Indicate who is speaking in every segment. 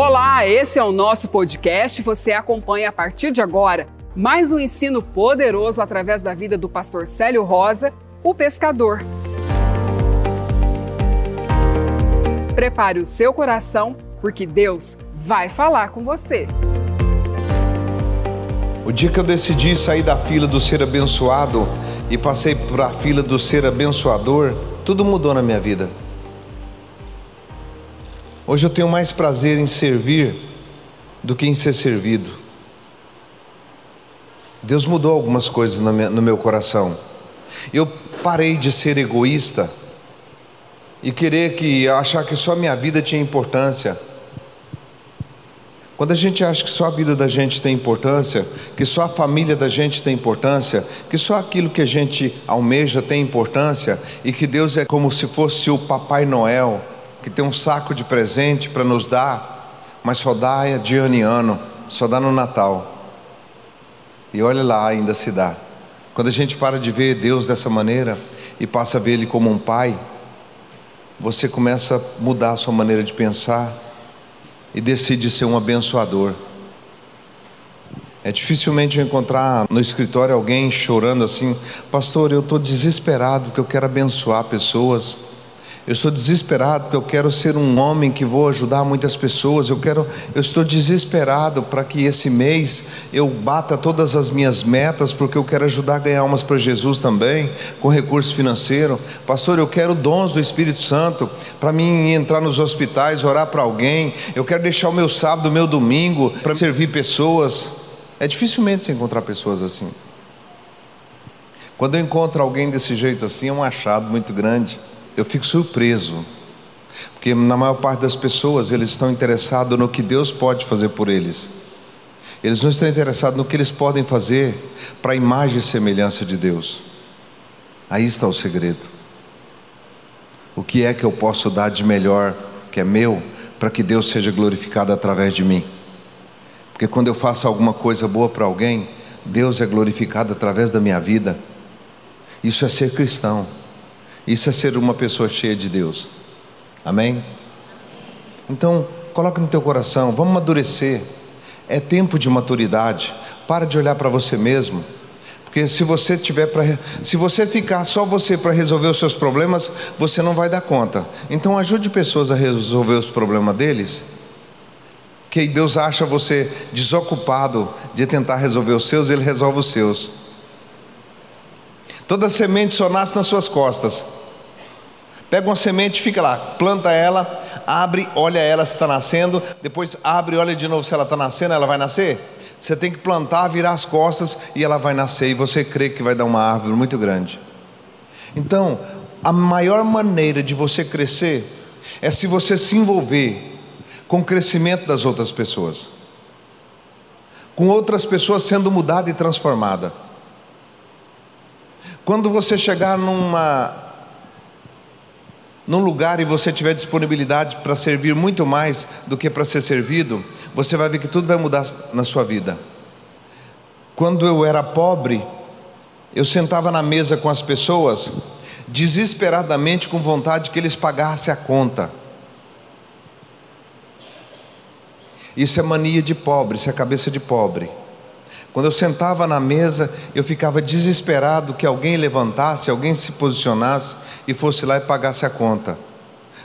Speaker 1: Olá, esse é o nosso podcast. Você acompanha a partir de agora mais um ensino poderoso através da vida do pastor Célio Rosa, o pescador. Prepare o seu coração, porque Deus vai falar com você.
Speaker 2: O dia que eu decidi sair da fila do ser abençoado e passei para a fila do ser abençoador, tudo mudou na minha vida. Hoje eu tenho mais prazer em servir do que em ser servido. Deus mudou algumas coisas no meu coração. Eu parei de ser egoísta e querer que achar que só minha vida tinha importância. Quando a gente acha que só a vida da gente tem importância, que só a família da gente tem importância, que só aquilo que a gente almeja tem importância e que Deus é como se fosse o Papai Noel, que tem um saco de presente para nos dar, mas só dá de ano em ano, só dá no Natal. E olha lá, ainda se dá. Quando a gente para de ver Deus dessa maneira e passa a ver Ele como um Pai, você começa a mudar a sua maneira de pensar e decide ser um abençoador. É dificilmente eu encontrar no escritório alguém chorando assim, pastor, eu estou desesperado porque eu quero abençoar pessoas. Eu estou desesperado porque eu quero ser um homem que vou ajudar muitas pessoas. Eu quero, eu estou desesperado para que esse mês eu bata todas as minhas metas porque eu quero ajudar a ganhar umas para Jesus também, com recurso financeiro. Pastor, eu quero dons do Espírito Santo para mim entrar nos hospitais, orar para alguém. Eu quero deixar o meu sábado, o meu domingo para servir pessoas. É dificilmente se encontrar pessoas assim. Quando eu encontro alguém desse jeito assim, é um achado muito grande eu fico surpreso, porque na maior parte das pessoas eles estão interessados no que Deus pode fazer por eles. Eles não estão interessados no que eles podem fazer para a imagem e semelhança de Deus. Aí está o segredo. O que é que eu posso dar de melhor, que é meu, para que Deus seja glorificado através de mim? Porque quando eu faço alguma coisa boa para alguém, Deus é glorificado através da minha vida. Isso é ser cristão. Isso é ser uma pessoa cheia de Deus. Amém? Então, coloca no teu coração, vamos amadurecer. É tempo de maturidade. Para de olhar para você mesmo. Porque se você tiver para se você ficar só você para resolver os seus problemas, você não vai dar conta. Então ajude pessoas a resolver os problemas deles. Que Deus acha você desocupado de tentar resolver os seus, ele resolve os seus. Toda semente só nasce nas suas costas. Pega uma semente, fica lá, planta ela, abre, olha ela se está nascendo, depois abre, olha de novo se ela está nascendo, ela vai nascer. Você tem que plantar, virar as costas e ela vai nascer, e você crê que vai dar uma árvore muito grande. Então, a maior maneira de você crescer é se você se envolver com o crescimento das outras pessoas, com outras pessoas sendo mudada e transformada. Quando você chegar numa num lugar e você tiver disponibilidade para servir muito mais do que para ser servido, você vai ver que tudo vai mudar na sua vida. Quando eu era pobre, eu sentava na mesa com as pessoas, desesperadamente com vontade que eles pagassem a conta. Isso é mania de pobre, isso é cabeça de pobre. Quando eu sentava na mesa, eu ficava desesperado que alguém levantasse, alguém se posicionasse e fosse lá e pagasse a conta.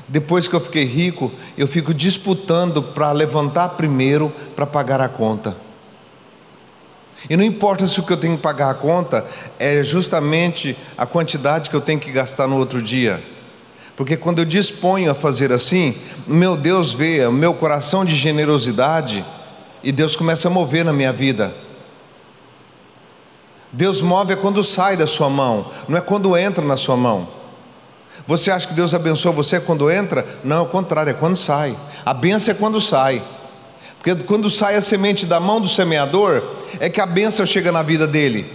Speaker 2: Depois que eu fiquei rico, eu fico disputando para levantar primeiro para pagar a conta. E não importa se o que eu tenho que pagar a conta é justamente a quantidade que eu tenho que gastar no outro dia. Porque quando eu disponho a fazer assim, meu Deus vê o meu coração de generosidade e Deus começa a mover na minha vida. Deus move é quando sai da sua mão, não é quando entra na sua mão. Você acha que Deus abençoa você quando entra? Não, é o contrário, é quando sai. A benção é quando sai. Porque quando sai a semente da mão do semeador, é que a benção chega na vida dele.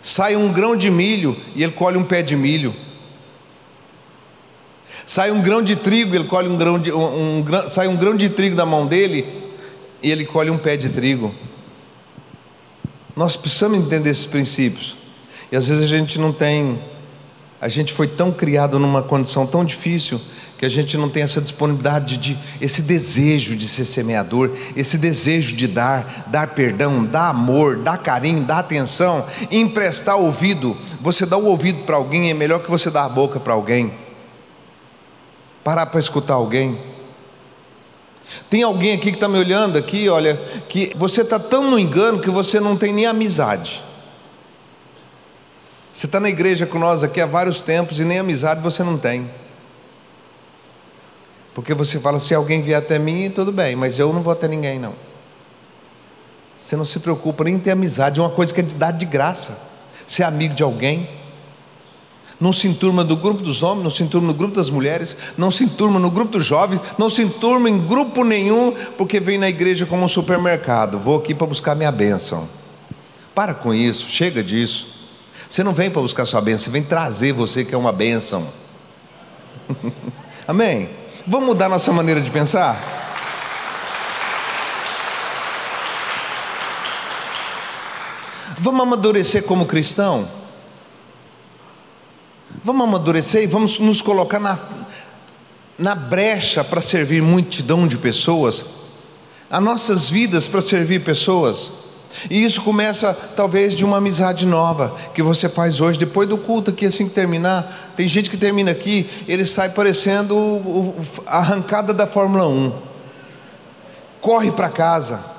Speaker 2: Sai um grão de milho e ele colhe um pé de milho. Sai um grão de trigo, ele colhe um grão de um, um, sai um grão de trigo da mão dele e ele colhe um pé de trigo. Nós precisamos entender esses princípios. E às vezes a gente não tem, a gente foi tão criado numa condição tão difícil que a gente não tem essa disponibilidade de esse desejo de ser semeador, esse desejo de dar, dar perdão, dar amor, dar carinho, dar atenção, emprestar ouvido. Você dá o ouvido para alguém é melhor que você dar a boca para alguém. Parar para escutar alguém. Tem alguém aqui que está me olhando aqui, olha, que você está tão no engano que você não tem nem amizade. Você está na igreja com nós aqui há vários tempos e nem amizade você não tem. Porque você fala, se alguém vier até mim, tudo bem, mas eu não vou até ninguém, não. Você não se preocupa nem em ter amizade, é uma coisa que é dar de graça. Ser amigo de alguém. Não se enturma do grupo dos homens, não se enturma no grupo das mulheres, não se enturma no grupo dos jovens, não se enturma em grupo nenhum, porque vem na igreja como um supermercado. Vou aqui para buscar minha bênção. Para com isso, chega disso. Você não vem para buscar sua bênção, você vem trazer você que é uma bênção. Amém? Vamos mudar nossa maneira de pensar? Vamos amadurecer como cristão? Vamos amadurecer e vamos nos colocar na, na brecha para servir multidão de pessoas, as nossas vidas para servir pessoas. E isso começa talvez de uma amizade nova que você faz hoje, depois do culto aqui, assim que terminar. Tem gente que termina aqui, ele sai parecendo a arrancada da Fórmula 1. Corre para casa.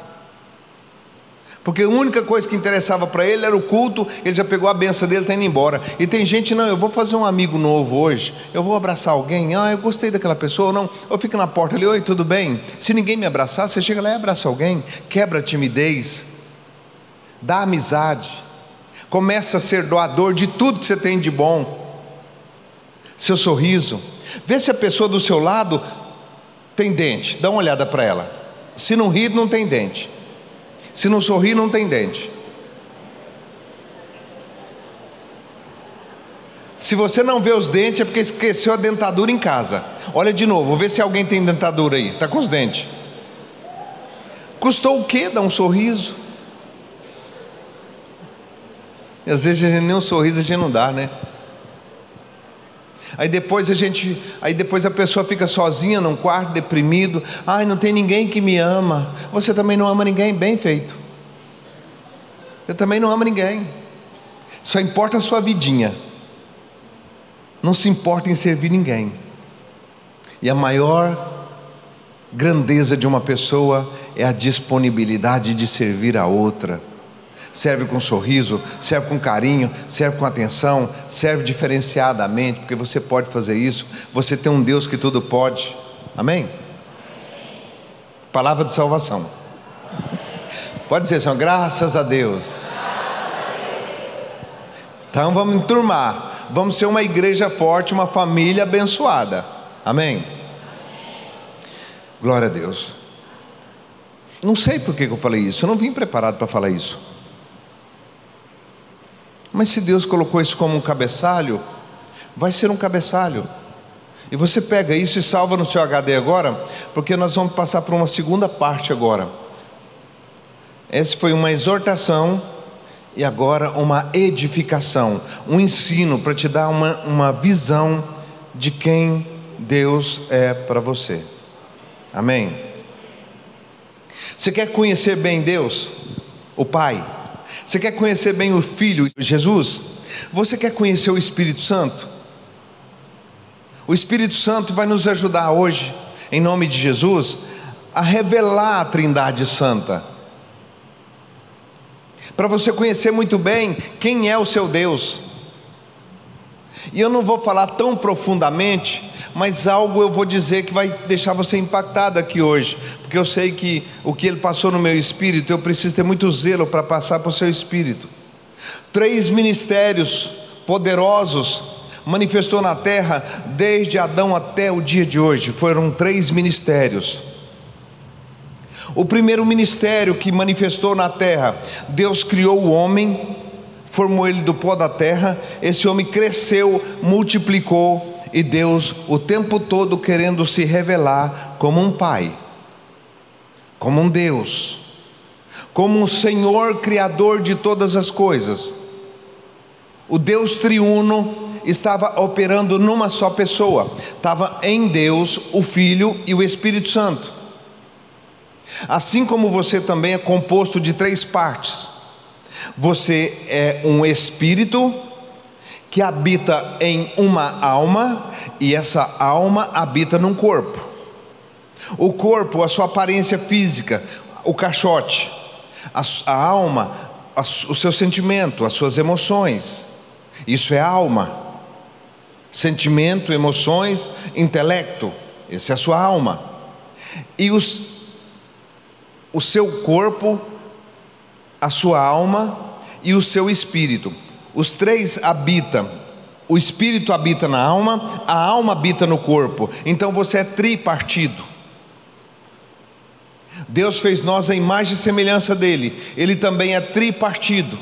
Speaker 2: Porque a única coisa que interessava para ele era o culto, ele já pegou a benção dele, está indo embora. E tem gente, não, eu vou fazer um amigo novo hoje, eu vou abraçar alguém, ah, eu gostei daquela pessoa, não, eu fico na porta ali, oi, tudo bem? Se ninguém me abraçar, você chega lá e abraça alguém, quebra a timidez. Da amizade, começa a ser doador de tudo que você tem de bom, seu sorriso, vê se a pessoa do seu lado tem dente, dá uma olhada para ela. Se não rir, não tem dente. Se não sorrir, não tem dente. Se você não vê os dentes, é porque esqueceu a dentadura em casa. Olha de novo, vê se alguém tem dentadura aí. Está com os dentes. Custou o quê? Dar um sorriso. E às vezes a gente, nem um sorriso a gente não dá, né? Aí depois a gente, aí depois a pessoa fica sozinha num quarto, deprimido. Ai, não tem ninguém que me ama. Você também não ama ninguém, bem feito. Você também não ama ninguém. Só importa a sua vidinha. Não se importa em servir ninguém. E a maior grandeza de uma pessoa é a disponibilidade de servir a outra serve com sorriso, serve com carinho, serve com atenção, serve diferenciadamente, porque você pode fazer isso. Você tem um Deus que tudo pode. Amém? Palavra de salvação. Pode dizer, Senhor, graças a Deus. Então vamos enturmar. Vamos ser uma igreja forte, uma família abençoada. Amém? Glória a Deus. Não sei por que eu falei isso, eu não vim preparado para falar isso. Mas se Deus colocou isso como um cabeçalho, vai ser um cabeçalho. E você pega isso e salva no seu HD agora, porque nós vamos passar para uma segunda parte agora. Essa foi uma exortação e agora uma edificação, um ensino para te dar uma, uma visão de quem Deus é para você. Amém? Você quer conhecer bem Deus, o Pai? Você quer conhecer bem o Filho, Jesus? Você quer conhecer o Espírito Santo? O Espírito Santo vai nos ajudar hoje, em nome de Jesus, a revelar a Trindade Santa. Para você conhecer muito bem quem é o seu Deus. E eu não vou falar tão profundamente, mas algo eu vou dizer que vai deixar você impactado aqui hoje, porque eu sei que o que ele passou no meu espírito, eu preciso ter muito zelo para passar para o seu espírito. Três ministérios poderosos manifestou na terra desde Adão até o dia de hoje. Foram três ministérios. O primeiro ministério que manifestou na terra, Deus criou o homem, formou ele do pó da terra, esse homem cresceu, multiplicou, e Deus o tempo todo querendo se revelar como um Pai, como um Deus, como um Senhor Criador de todas as coisas. O Deus triuno estava operando numa só pessoa, estava em Deus, o Filho e o Espírito Santo. Assim como você também é composto de três partes. Você é um espírito que habita em uma alma e essa alma habita num corpo. O corpo, a sua aparência física, o caixote, a, a alma, a, o seu sentimento, as suas emoções. Isso é alma. Sentimento, emoções, intelecto. Essa é a sua alma. E os, o seu corpo, a sua alma e o seu espírito. Os três habitam. O espírito habita na alma, a alma habita no corpo. Então você é tripartido. Deus fez nós a imagem e semelhança dele. Ele também é tripartido.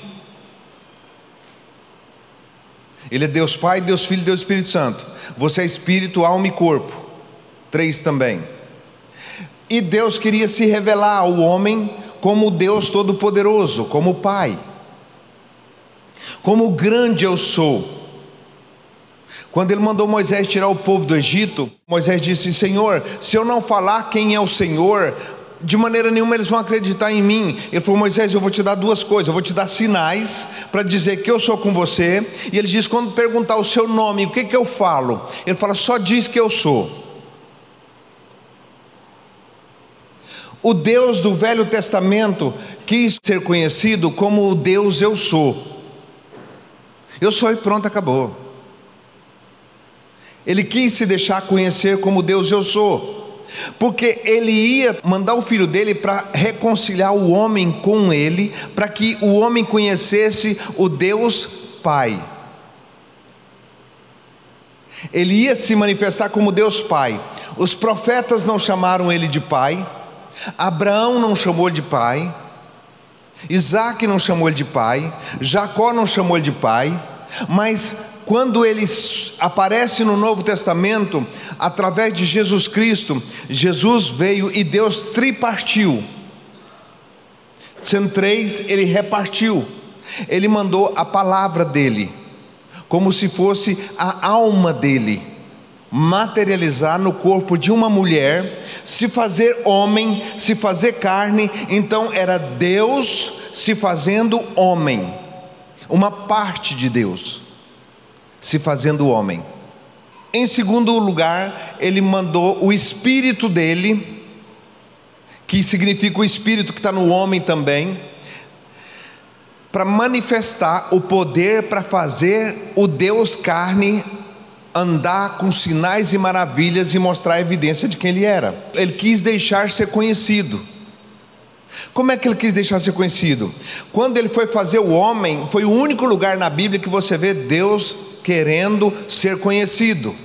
Speaker 2: Ele é Deus Pai, Deus Filho e Deus Espírito Santo. Você é espírito, alma e corpo. Três também. E Deus queria se revelar ao homem como Deus Todo-Poderoso, como Pai. Como grande eu sou. Quando ele mandou Moisés tirar o povo do Egito, Moisés disse: Senhor, se eu não falar quem é o Senhor, de maneira nenhuma eles vão acreditar em mim. Ele falou: Moisés, eu vou te dar duas coisas. Eu vou te dar sinais para dizer que eu sou com você. E ele diz: quando perguntar o seu nome, o que, que eu falo? Ele fala: só diz que eu sou. O Deus do Velho Testamento quis ser conhecido como o Deus eu sou. Eu sou e pronto, acabou. Ele quis se deixar conhecer como Deus eu sou porque ele ia mandar o filho dele para reconciliar o homem com ele, para que o homem conhecesse o Deus Pai. Ele ia se manifestar como Deus Pai. Os profetas não chamaram ele de pai, Abraão não chamou ele de pai, Isaac não chamou ele de pai, Jacó não chamou ele de pai, mas quando ele aparece no Novo Testamento, através de Jesus Cristo, Jesus veio e Deus tripartiu. Sendo três, ele repartiu. Ele mandou a palavra dele, como se fosse a alma dele, materializar no corpo de uma mulher, se fazer homem, se fazer carne. Então era Deus se fazendo homem, uma parte de Deus se fazendo homem. Em segundo lugar, ele mandou o espírito dele, que significa o espírito que está no homem também, para manifestar o poder para fazer o Deus carne andar com sinais e maravilhas e mostrar a evidência de quem ele era. Ele quis deixar ser conhecido. Como é que ele quis deixar ser conhecido? Quando ele foi fazer o homem, foi o único lugar na Bíblia que você vê Deus querendo ser conhecido.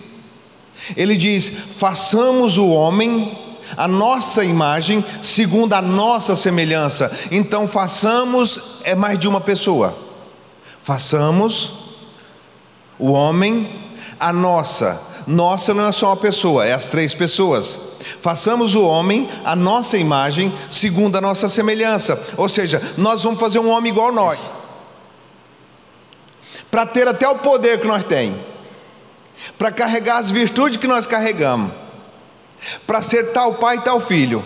Speaker 2: Ele diz: façamos o homem a nossa imagem, segundo a nossa semelhança. Então, façamos é mais de uma pessoa. Façamos o homem a nossa. Nossa não é só uma pessoa, é as três pessoas. Façamos o homem a nossa imagem, segundo a nossa semelhança. Ou seja, nós vamos fazer um homem igual a nós para ter até o poder que nós temos, para carregar as virtudes que nós carregamos, para ser tal pai e tal filho.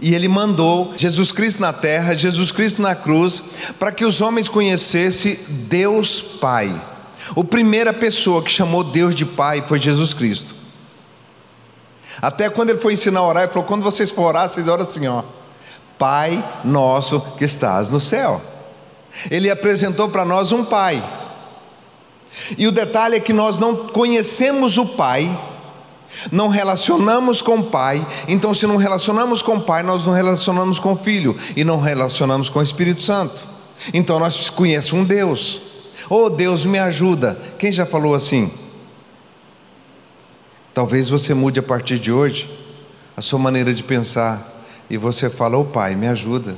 Speaker 2: E ele mandou Jesus Cristo na terra, Jesus Cristo na cruz, para que os homens conhecessem Deus Pai. A primeira pessoa que chamou Deus de Pai foi Jesus Cristo. Até quando ele foi ensinar a orar, ele falou: quando vocês for orar, vocês oram assim, ó. Pai nosso que estás no céu. Ele apresentou para nós um pai. E o detalhe é que nós não conhecemos o pai, não relacionamos com o pai, então se não relacionamos com o pai, nós não relacionamos com o filho e não relacionamos com o Espírito Santo. Então nós conhecemos um Deus. Oh Deus, me ajuda. Quem já falou assim? Talvez você mude a partir de hoje a sua maneira de pensar e você fala: "Oh Pai, me ajuda".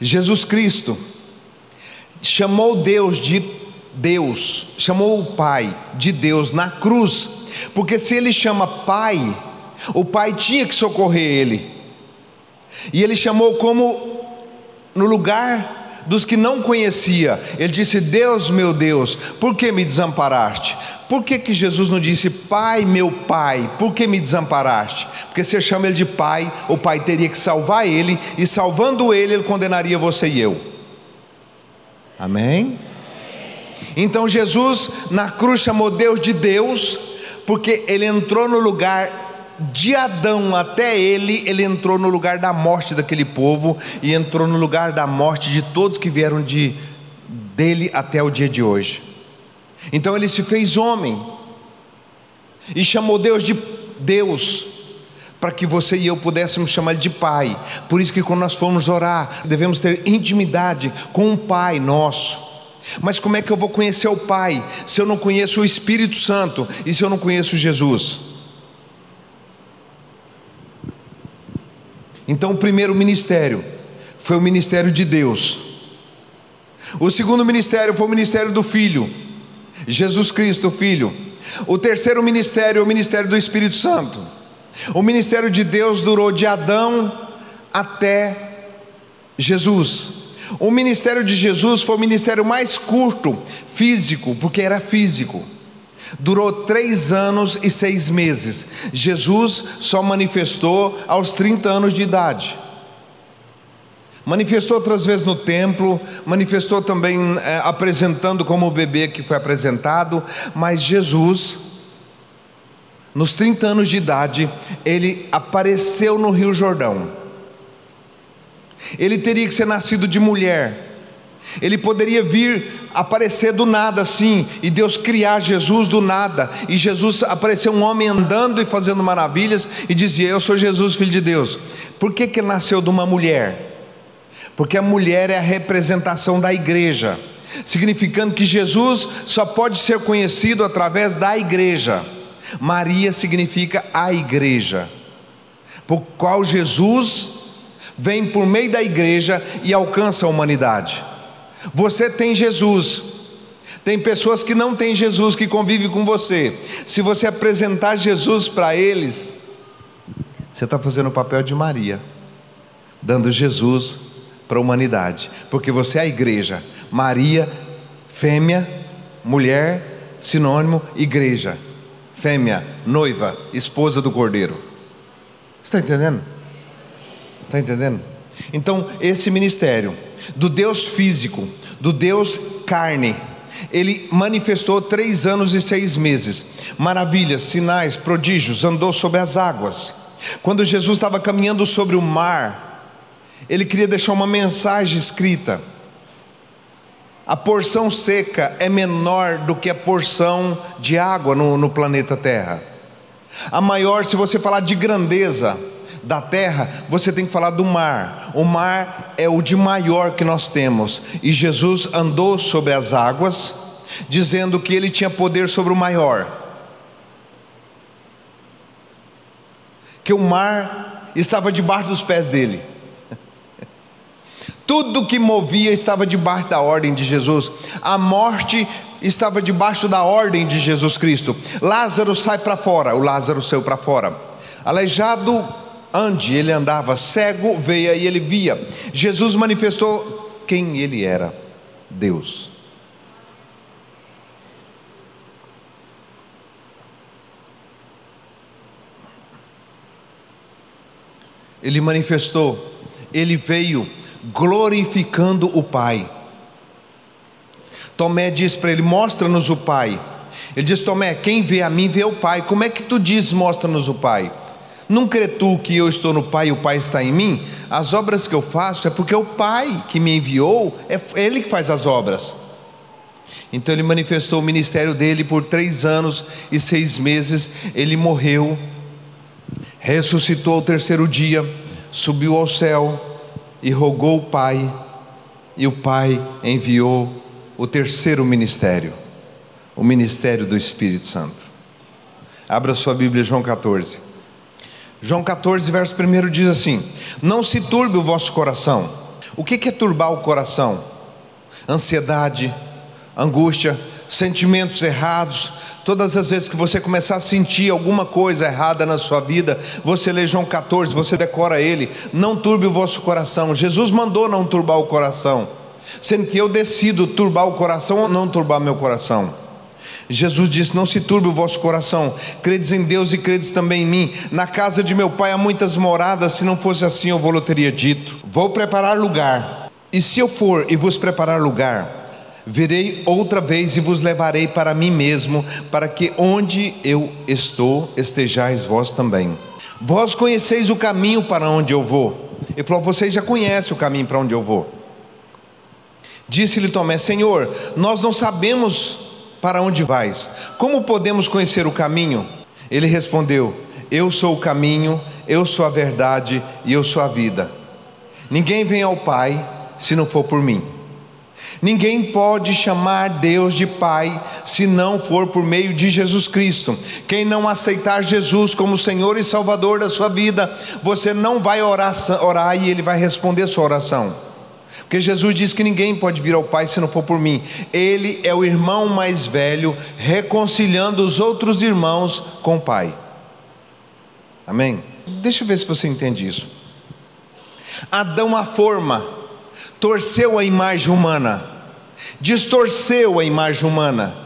Speaker 2: Jesus Cristo chamou Deus de Deus, chamou o Pai de Deus na cruz, porque se ele chama Pai, o Pai tinha que socorrer ele, e ele chamou como no lugar dos que não conhecia. Ele disse: Deus, meu Deus, por que me desamparaste? Por que, que Jesus não disse, Pai, meu Pai, por que me desamparaste? Porque se chama ele de Pai, o Pai teria que salvar ele, e salvando ele, ele condenaria você e eu. Amém? Então Jesus na cruz chamou Deus de Deus, porque ele entrou no lugar de Adão até ele, ele entrou no lugar da morte daquele povo e entrou no lugar da morte de todos que vieram de dele até o dia de hoje. Então ele se fez homem e chamou Deus de Deus, para que você e eu pudéssemos chamar Ele de Pai. Por isso que quando nós formos orar, devemos ter intimidade com o Pai nosso. Mas como é que eu vou conhecer o Pai se eu não conheço o Espírito Santo e se eu não conheço Jesus? Então, o primeiro ministério foi o ministério de Deus. O segundo ministério foi o ministério do Filho, Jesus Cristo, Filho. O terceiro ministério é o ministério do Espírito Santo. O ministério de Deus durou de Adão até Jesus. O ministério de Jesus foi o ministério mais curto, físico, porque era físico. Durou três anos e seis meses. Jesus só manifestou aos 30 anos de idade. Manifestou outras vezes no templo, manifestou também é, apresentando como o bebê que foi apresentado, mas Jesus, nos 30 anos de idade, ele apareceu no Rio Jordão. Ele teria que ser nascido de mulher, ele poderia vir aparecer do nada assim, e Deus criar Jesus do nada, e Jesus aparecer um homem andando e fazendo maravilhas, e dizia: Eu sou Jesus, filho de Deus. Por que, que nasceu de uma mulher? Porque a mulher é a representação da igreja, significando que Jesus só pode ser conhecido através da igreja. Maria significa a igreja, por qual Jesus vem por meio da igreja e alcança a humanidade. Você tem Jesus. Tem pessoas que não têm Jesus que convivem com você. Se você apresentar Jesus para eles, você está fazendo o papel de Maria, dando Jesus para a humanidade, porque você é a igreja. Maria, fêmea, mulher, sinônimo, igreja. Fêmea, noiva, esposa do cordeiro. Está entendendo? Está entendendo? Então, esse ministério do Deus físico, do Deus carne. Ele manifestou três anos e seis meses, maravilhas, sinais, prodígios, andou sobre as águas. Quando Jesus estava caminhando sobre o mar, ele queria deixar uma mensagem escrita. A porção seca é menor do que a porção de água no, no planeta Terra. A maior, se você falar de grandeza, da terra, você tem que falar do mar. O mar é o de maior que nós temos. E Jesus andou sobre as águas, dizendo que ele tinha poder sobre o maior. Que o mar estava debaixo dos pés dele. Tudo que movia estava debaixo da ordem de Jesus. A morte estava debaixo da ordem de Jesus Cristo. Lázaro sai para fora, o Lázaro saiu para fora. Aleijado Ande, ele andava cego, veia e ele via. Jesus manifestou quem ele era: Deus. Ele manifestou, ele veio glorificando o Pai. Tomé diz para ele: Mostra-nos o Pai. Ele diz: Tomé, quem vê a mim vê o Pai. Como é que tu diz: Mostra-nos o Pai? Não crê tu que eu estou no Pai e o Pai está em mim? As obras que eu faço é porque o Pai que me enviou, é Ele que faz as obras. Então ele manifestou o ministério dele por três anos e seis meses. Ele morreu, ressuscitou ao terceiro dia, subiu ao céu e rogou o Pai, e o Pai enviou o terceiro ministério, o ministério do Espírito Santo. Abra sua Bíblia, João 14. João 14, verso 1 diz assim: Não se turbe o vosso coração. O que é turbar o coração? Ansiedade, angústia, sentimentos errados. Todas as vezes que você começar a sentir alguma coisa errada na sua vida, você lê João 14, você decora ele. Não turbe o vosso coração. Jesus mandou não turbar o coração. sendo que eu decido turbar o coração ou não turbar meu coração. Jesus disse: Não se turbe o vosso coração, credes em Deus e credes também em mim. Na casa de meu pai há muitas moradas, se não fosse assim eu vou teria dito. Vou preparar lugar, e se eu for e vos preparar lugar, virei outra vez e vos levarei para mim mesmo, para que onde eu estou estejais vós também. Vós conheceis o caminho para onde eu vou. Ele falou: Vocês já conhecem o caminho para onde eu vou. Disse-lhe Tomé: Senhor, nós não sabemos para onde vais? Como podemos conhecer o caminho? Ele respondeu: Eu sou o caminho, eu sou a verdade e eu sou a vida. Ninguém vem ao Pai se não for por mim. Ninguém pode chamar Deus de Pai se não for por meio de Jesus Cristo. Quem não aceitar Jesus como Senhor e Salvador da sua vida, você não vai orar, orar e Ele vai responder sua oração. Porque Jesus diz que ninguém pode vir ao Pai se não for por mim. Ele é o irmão mais velho, reconciliando os outros irmãos com o Pai. Amém? Deixa eu ver se você entende isso. Adão a forma, torceu a imagem humana, distorceu a imagem humana.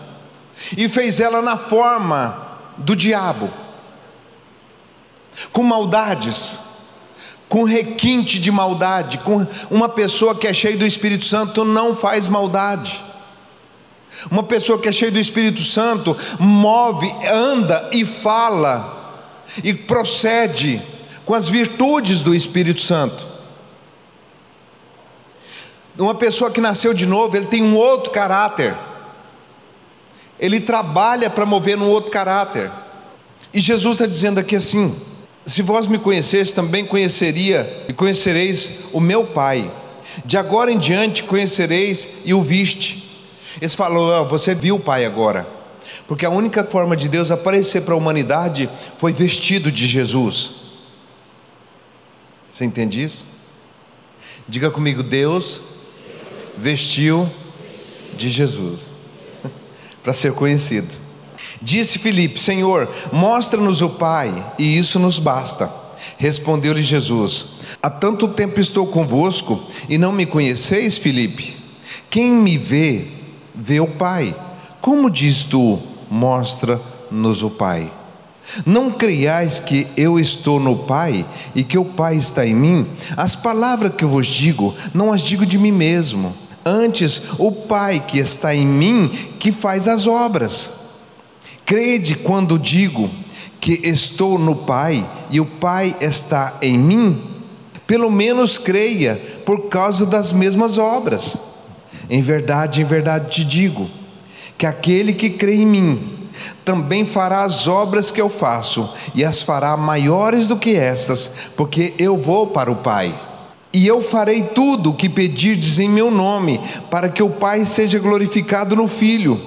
Speaker 2: E fez ela na forma do diabo, com maldades. Com requinte de maldade, com uma pessoa que é cheia do Espírito Santo não faz maldade. Uma pessoa que é cheia do Espírito Santo move, anda e fala e procede com as virtudes do Espírito Santo. Uma pessoa que nasceu de novo, ele tem um outro caráter. Ele trabalha para mover um outro caráter. E Jesus está dizendo aqui assim: se vós me conhecesse, também conheceria e conhecereis o meu Pai. De agora em diante conhecereis e o viste. Eles falam, oh, você viu o Pai agora. Porque a única forma de Deus aparecer para a humanidade foi vestido de Jesus. Você entende isso? Diga comigo, Deus vestiu de Jesus para ser conhecido. Disse Filipe: Senhor, mostra-nos o Pai, e isso nos basta. Respondeu-lhe Jesus: Há tanto tempo estou convosco e não me conheceis, Filipe? Quem me vê, vê o Pai. Como diz tu, mostra-nos o Pai? Não creiais que eu estou no Pai e que o Pai está em mim? As palavras que eu vos digo, não as digo de mim mesmo. Antes, o Pai que está em mim, que faz as obras. Crede quando digo que estou no Pai e o Pai está em mim? Pelo menos creia por causa das mesmas obras. Em verdade, em verdade te digo que aquele que crê em mim também fará as obras que eu faço e as fará maiores do que estas, porque eu vou para o Pai. E eu farei tudo o que pedirdes em meu nome, para que o Pai seja glorificado no Filho.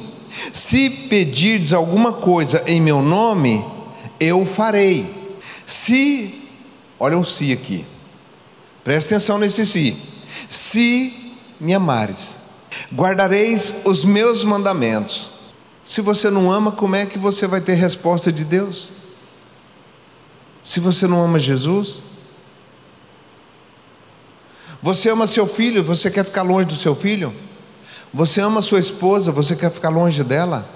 Speaker 2: Se pedirdes alguma coisa em meu nome, eu farei. Se, olha um se aqui, presta atenção nesse se. Se me amares, guardareis os meus mandamentos. Se você não ama, como é que você vai ter resposta de Deus? Se você não ama Jesus, você ama seu filho, você quer ficar longe do seu filho? Você ama sua esposa, você quer ficar longe dela?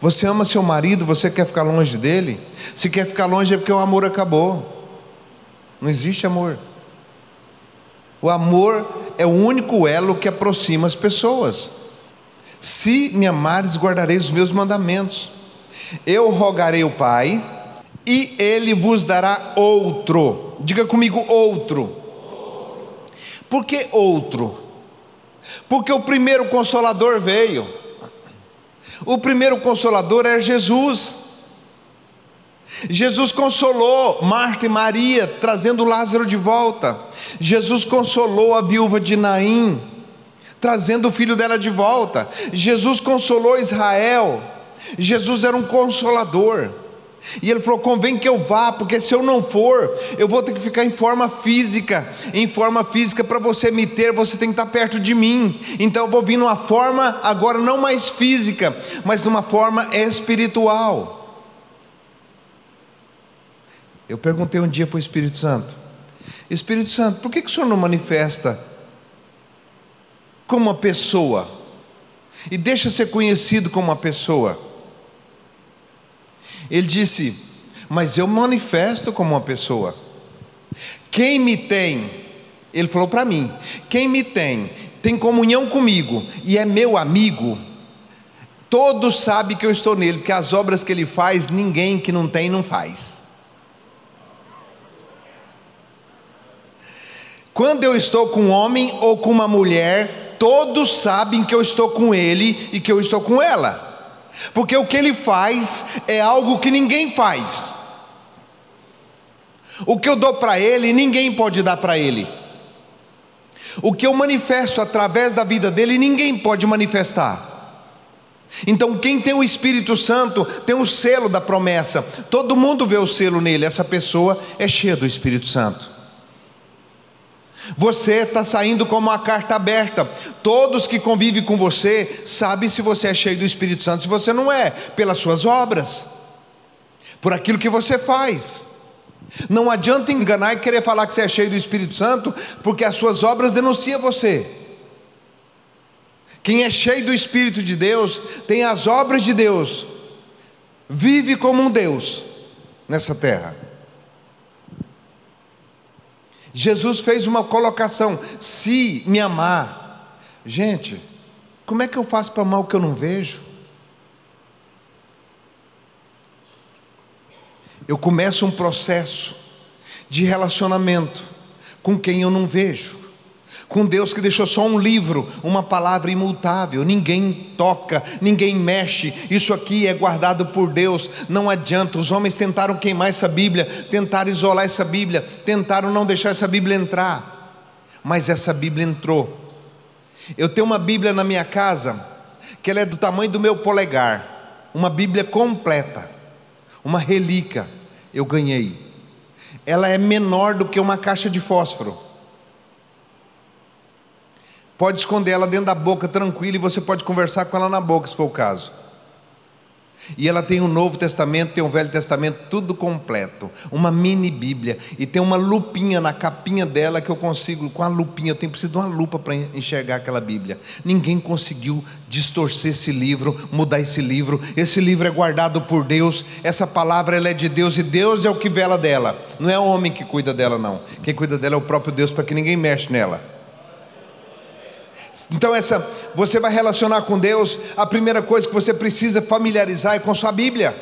Speaker 2: Você ama seu marido, você quer ficar longe dele? Se quer ficar longe é porque o amor acabou. Não existe amor. O amor é o único elo que aproxima as pessoas. Se me amares, guardarei os meus mandamentos. Eu rogarei o Pai, e ele vos dará outro. Diga comigo, outro. Por que outro? Porque o primeiro consolador veio. O primeiro consolador é Jesus. Jesus consolou Marta e Maria, trazendo Lázaro de volta. Jesus consolou a viúva de Naim, trazendo o filho dela de volta. Jesus consolou Israel. Jesus era um consolador. E ele falou: convém que eu vá, porque se eu não for, eu vou ter que ficar em forma física. Em forma física, para você me ter, você tem que estar perto de mim. Então eu vou vir numa forma, agora não mais física, mas numa forma espiritual. Eu perguntei um dia para o Espírito Santo: Espírito Santo, por que, que o senhor não manifesta como uma pessoa. E deixa ser conhecido como uma pessoa. Ele disse: Mas eu manifesto como uma pessoa. Quem me tem, ele falou para mim: quem me tem, tem comunhão comigo e é meu amigo, todos sabem que eu estou nele, porque as obras que ele faz, ninguém que não tem não faz. Quando eu estou com um homem ou com uma mulher, todos sabem que eu estou com ele e que eu estou com ela. Porque o que ele faz é algo que ninguém faz. O que eu dou para ele, ninguém pode dar para ele. O que eu manifesto através da vida dele, ninguém pode manifestar. Então, quem tem o Espírito Santo tem o selo da promessa. Todo mundo vê o selo nele. Essa pessoa é cheia do Espírito Santo. Você está saindo como uma carta aberta. Todos que convivem com você sabem se você é cheio do Espírito Santo, se você não é, pelas suas obras, por aquilo que você faz. Não adianta enganar e querer falar que você é cheio do Espírito Santo, porque as suas obras denunciam você. Quem é cheio do Espírito de Deus tem as obras de Deus, vive como um Deus nessa terra. Jesus fez uma colocação: se me amar, gente, como é que eu faço para amar o que eu não vejo? eu começo um processo de relacionamento com quem eu não vejo, com Deus que deixou só um livro, uma palavra imutável, ninguém toca, ninguém mexe, isso aqui é guardado por Deus, não adianta. Os homens tentaram queimar essa Bíblia, tentaram isolar essa Bíblia, tentaram não deixar essa Bíblia entrar, mas essa Bíblia entrou. Eu tenho uma Bíblia na minha casa, que ela é do tamanho do meu polegar, uma Bíblia completa, uma relíquia eu ganhei. Ela é menor do que uma caixa de fósforo. Pode esconder ela dentro da boca tranquilo e você pode conversar com ela na boca, se for o caso. E ela tem o Novo Testamento, tem o Velho Testamento, tudo completo. Uma mini Bíblia. E tem uma lupinha na capinha dela que eu consigo, com a lupinha, eu tenho preciso de uma lupa para enxergar aquela Bíblia. Ninguém conseguiu distorcer esse livro, mudar esse livro. Esse livro é guardado por Deus. Essa palavra ela é de Deus e Deus é o que vela dela. Não é o homem que cuida dela, não. Quem cuida dela é o próprio Deus, para que ninguém mexe nela. Então essa, você vai relacionar com Deus, a primeira coisa que você precisa familiarizar é com sua Bíblia.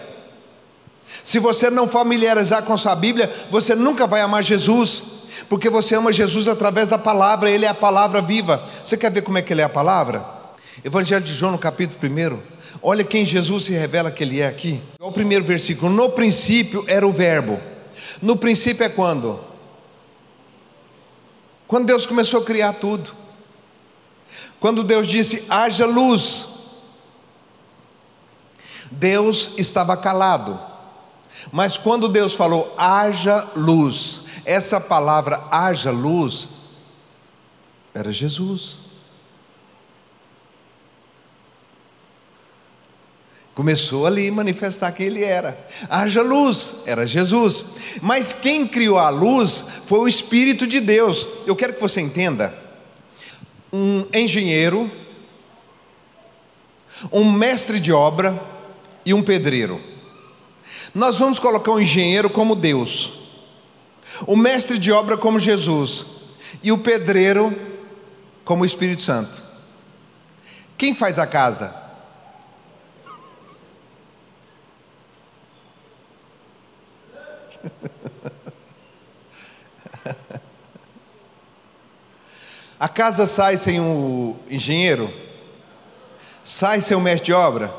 Speaker 2: Se você não familiarizar com sua Bíblia, você nunca vai amar Jesus, porque você ama Jesus através da palavra, ele é a palavra viva. Você quer ver como é que ele é a palavra? Evangelho de João, no capítulo 1. Olha quem Jesus se revela que ele é aqui. Olha o primeiro versículo. No princípio era o verbo. No princípio é quando? Quando Deus começou a criar tudo. Quando Deus disse: haja luz, Deus estava calado. Mas quando Deus falou: haja luz, essa palavra haja luz era Jesus. Começou ali manifestar quem ele era. Haja luz, era Jesus. Mas quem criou a luz foi o Espírito de Deus. Eu quero que você entenda um engenheiro, um mestre de obra e um pedreiro. Nós vamos colocar o engenheiro como Deus, o mestre de obra como Jesus e o pedreiro como o Espírito Santo. Quem faz a casa? A casa sai sem o engenheiro? Sai sem o mestre de obra?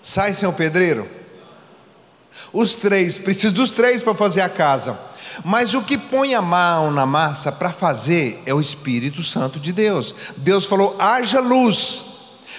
Speaker 2: Sai sem o pedreiro? Os três, preciso dos três para fazer a casa. Mas o que põe a mão na massa para fazer é o Espírito Santo de Deus. Deus falou: haja luz.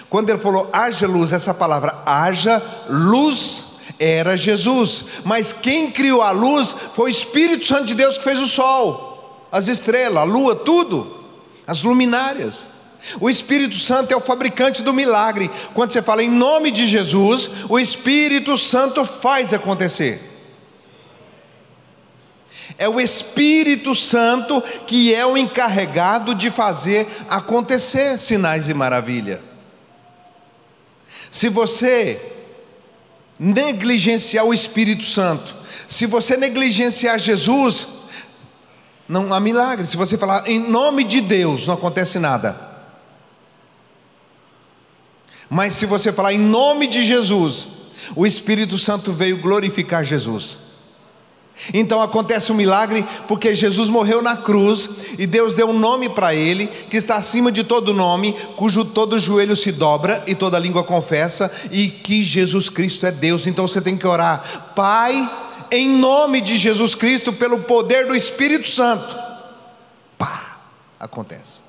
Speaker 2: Quando ele falou haja luz, essa palavra haja luz era Jesus. Mas quem criou a luz foi o Espírito Santo de Deus que fez o sol, as estrelas, a lua, tudo as luminárias. O Espírito Santo é o fabricante do milagre. Quando você fala em nome de Jesus, o Espírito Santo faz acontecer. É o Espírito Santo que é o encarregado de fazer acontecer sinais e maravilha. Se você negligenciar o Espírito Santo, se você negligenciar Jesus, não há milagre. Se você falar em nome de Deus, não acontece nada. Mas se você falar em nome de Jesus, o Espírito Santo veio glorificar Jesus. Então acontece um milagre porque Jesus morreu na cruz e Deus deu um nome para ele que está acima de todo nome, cujo todo joelho se dobra e toda língua confessa e que Jesus Cristo é Deus. Então você tem que orar, Pai, em nome de Jesus Cristo, pelo poder do Espírito Santo. Pá, acontece.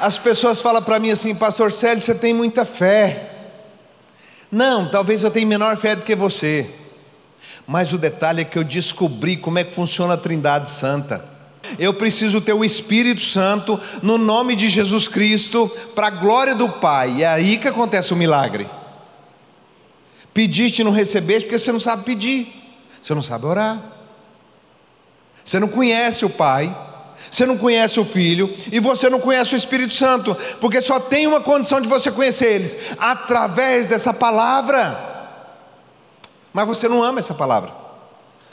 Speaker 2: As pessoas falam para mim assim, Pastor Célio, você tem muita fé. Não, talvez eu tenha menor fé do que você. Mas o detalhe é que eu descobri como é que funciona a Trindade Santa. Eu preciso ter o Espírito Santo no nome de Jesus Cristo, para a glória do Pai. E é aí que acontece o milagre. Pediste e não recebeste porque você não sabe pedir, você não sabe orar, você não conhece o Pai você não conhece o Filho e você não conhece o Espírito Santo, porque só tem uma condição de você conhecer eles através dessa palavra. Mas você não ama essa palavra,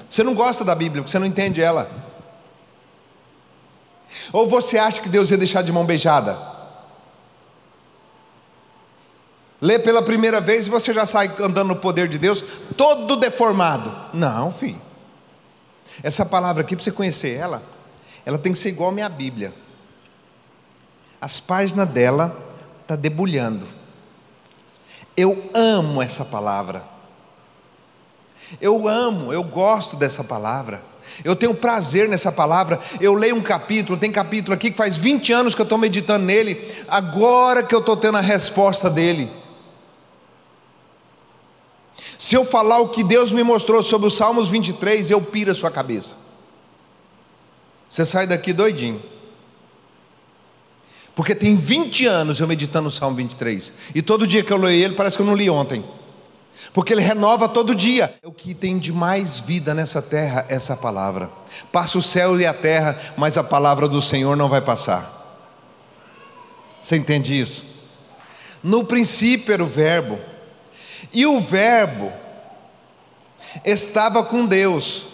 Speaker 2: você não gosta da Bíblia, porque você não entende ela. Ou você acha que Deus ia deixar de mão beijada? Lê pela primeira vez e você já sai andando no poder de Deus, todo deformado. Não, filho. Essa palavra aqui, para você conhecer ela, ela tem que ser igual a minha Bíblia. As páginas dela tá debulhando. Eu amo essa palavra. Eu amo, eu gosto dessa palavra. Eu tenho prazer nessa palavra. Eu leio um capítulo, tem capítulo aqui que faz 20 anos que eu estou meditando nele, agora que eu estou tendo a resposta dele. Se eu falar o que Deus me mostrou sobre os Salmos 23, eu piro a sua cabeça. Você sai daqui doidinho. Porque tem 20 anos eu meditando no Salmo 23. E todo dia que eu leio ele, parece que eu não li ontem. Porque ele renova todo dia. É o que tem de mais vida nessa terra, essa palavra. Passa o céu e a terra, mas a palavra do Senhor não vai passar. Você entende isso? No princípio era o Verbo, e o Verbo estava com Deus.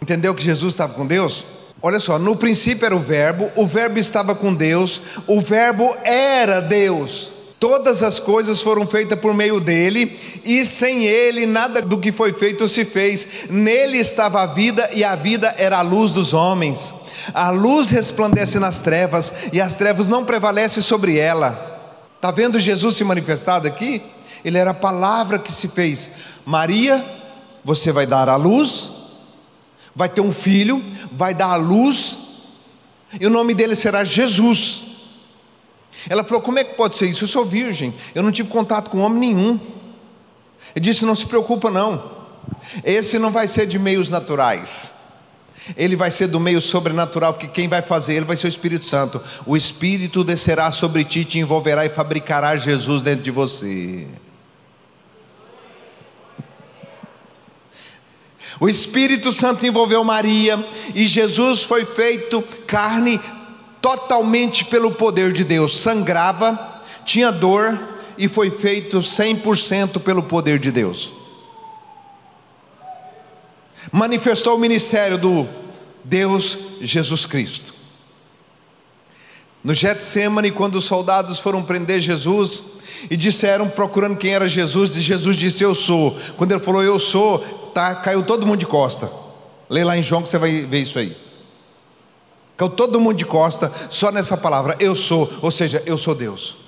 Speaker 2: Entendeu que Jesus estava com Deus? Olha só, no princípio era o Verbo, o Verbo estava com Deus, o Verbo era Deus. Todas as coisas foram feitas por meio dele, e sem ele nada do que foi feito se fez. Nele estava a vida, e a vida era a luz dos homens. A luz resplandece nas trevas, e as trevas não prevalecem sobre ela. Está vendo Jesus se manifestado aqui? Ele era a palavra que se fez. Maria, você vai dar a luz, vai ter um filho, vai dar à luz, e o nome dele será Jesus. Ela falou: Como é que pode ser isso? Eu sou virgem, eu não tive contato com homem nenhum. Ele disse: Não se preocupa, não. Esse não vai ser de meios naturais. Ele vai ser do meio sobrenatural, porque quem vai fazer ele vai ser o Espírito Santo. O Espírito descerá sobre ti, te envolverá e fabricará Jesus dentro de você. O Espírito Santo envolveu Maria e Jesus foi feito carne totalmente pelo poder de Deus. Sangrava, tinha dor e foi feito 100% pelo poder de Deus. Manifestou o ministério do Deus Jesus Cristo. No Getsemane, quando os soldados foram prender Jesus e disseram, procurando quem era Jesus, Jesus disse: Eu sou. Quando ele falou, Eu sou, tá, caiu todo mundo de costa. Lê lá em João que você vai ver isso aí. Caiu todo mundo de costa só nessa palavra, eu sou, ou seja, eu sou Deus.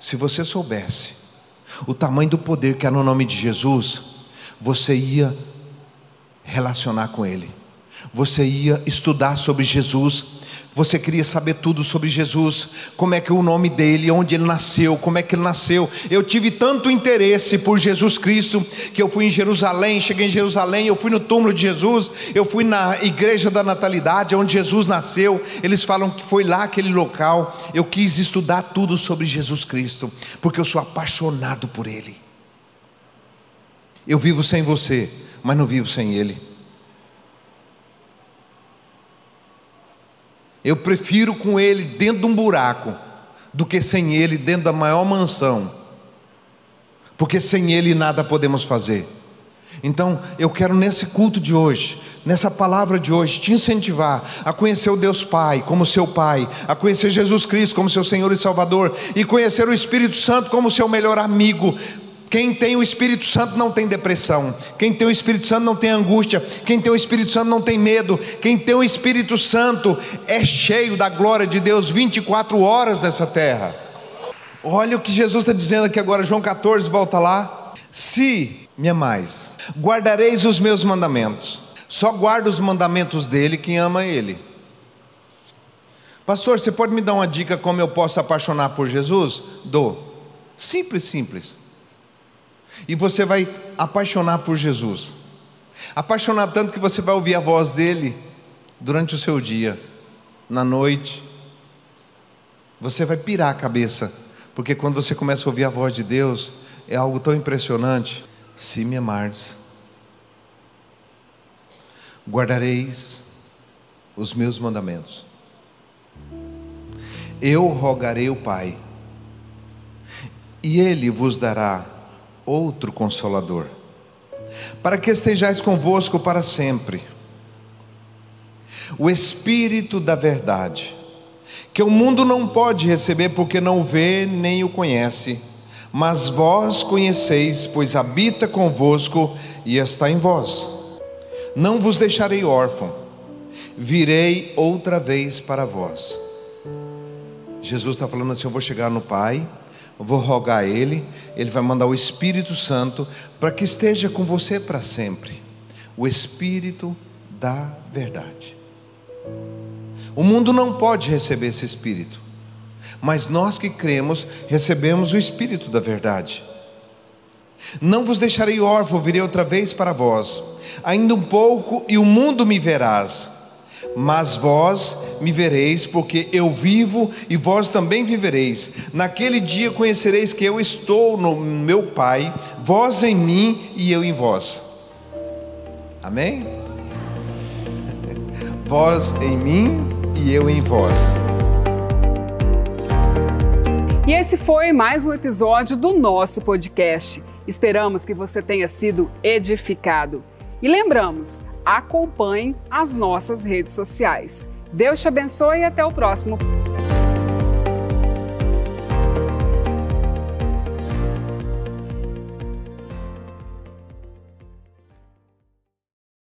Speaker 2: Se você soubesse o tamanho do poder que há no nome de Jesus, você ia relacionar com Ele, Você ia estudar sobre Jesus, você queria saber tudo sobre Jesus, como é que é o nome dele, onde ele nasceu, como é que ele nasceu. Eu tive tanto interesse por Jesus Cristo que eu fui em Jerusalém, cheguei em Jerusalém, eu fui no túmulo de Jesus, eu fui na igreja da natalidade, onde Jesus nasceu. Eles falam que foi lá aquele local. Eu quis estudar tudo sobre Jesus Cristo, porque eu sou apaixonado por ele. Eu vivo sem você, mas não vivo sem ele. Eu prefiro com ele dentro de um buraco do que sem ele dentro da maior mansão. Porque sem ele nada podemos fazer. Então, eu quero nesse culto de hoje, nessa palavra de hoje, te incentivar a conhecer o Deus Pai como seu Pai, a conhecer Jesus Cristo como seu Senhor e Salvador, e conhecer o Espírito Santo como seu melhor amigo, quem tem o Espírito Santo não tem depressão. Quem tem o Espírito Santo não tem angústia. Quem tem o Espírito Santo não tem medo. Quem tem o Espírito Santo é cheio da glória de Deus 24 horas nessa terra. Olha o que Jesus está dizendo aqui agora, João 14, volta lá. Se me amais, guardareis os meus mandamentos. Só guarda os mandamentos dele quem ama ele. Pastor, você pode me dar uma dica como eu posso apaixonar por Jesus? Dou. Simples, simples. E você vai apaixonar por Jesus. Apaixonar tanto que você vai ouvir a voz dele durante o seu dia, na noite. Você vai pirar a cabeça, porque quando você começa a ouvir a voz de Deus, é algo tão impressionante. Se me amardes, guardareis os meus mandamentos. Eu rogarei o Pai, e ele vos dará outro consolador, para que estejais convosco para sempre. O Espírito da Verdade, que o mundo não pode receber porque não vê nem o conhece, mas vós conheceis, pois habita convosco e está em vós. Não vos deixarei órfão, virei outra vez para vós. Jesus está falando assim: Eu vou chegar no Pai vou rogar a Ele, Ele vai mandar o Espírito Santo para que esteja com você para sempre o Espírito da verdade. O mundo não pode receber esse Espírito, mas nós que cremos recebemos o Espírito da verdade. Não vos deixarei órfão, virei outra vez para vós. Ainda um pouco e o mundo me verás mas vós me vereis, porque eu vivo e vós também vivereis. Naquele dia conhecereis que eu estou no meu Pai, vós em mim e eu em vós. Amém? vós em mim e eu em vós.
Speaker 1: E esse foi mais um episódio do nosso podcast. Esperamos que você tenha sido edificado. E lembramos, acompanhe as nossas redes sociais. Deus te abençoe e até o próximo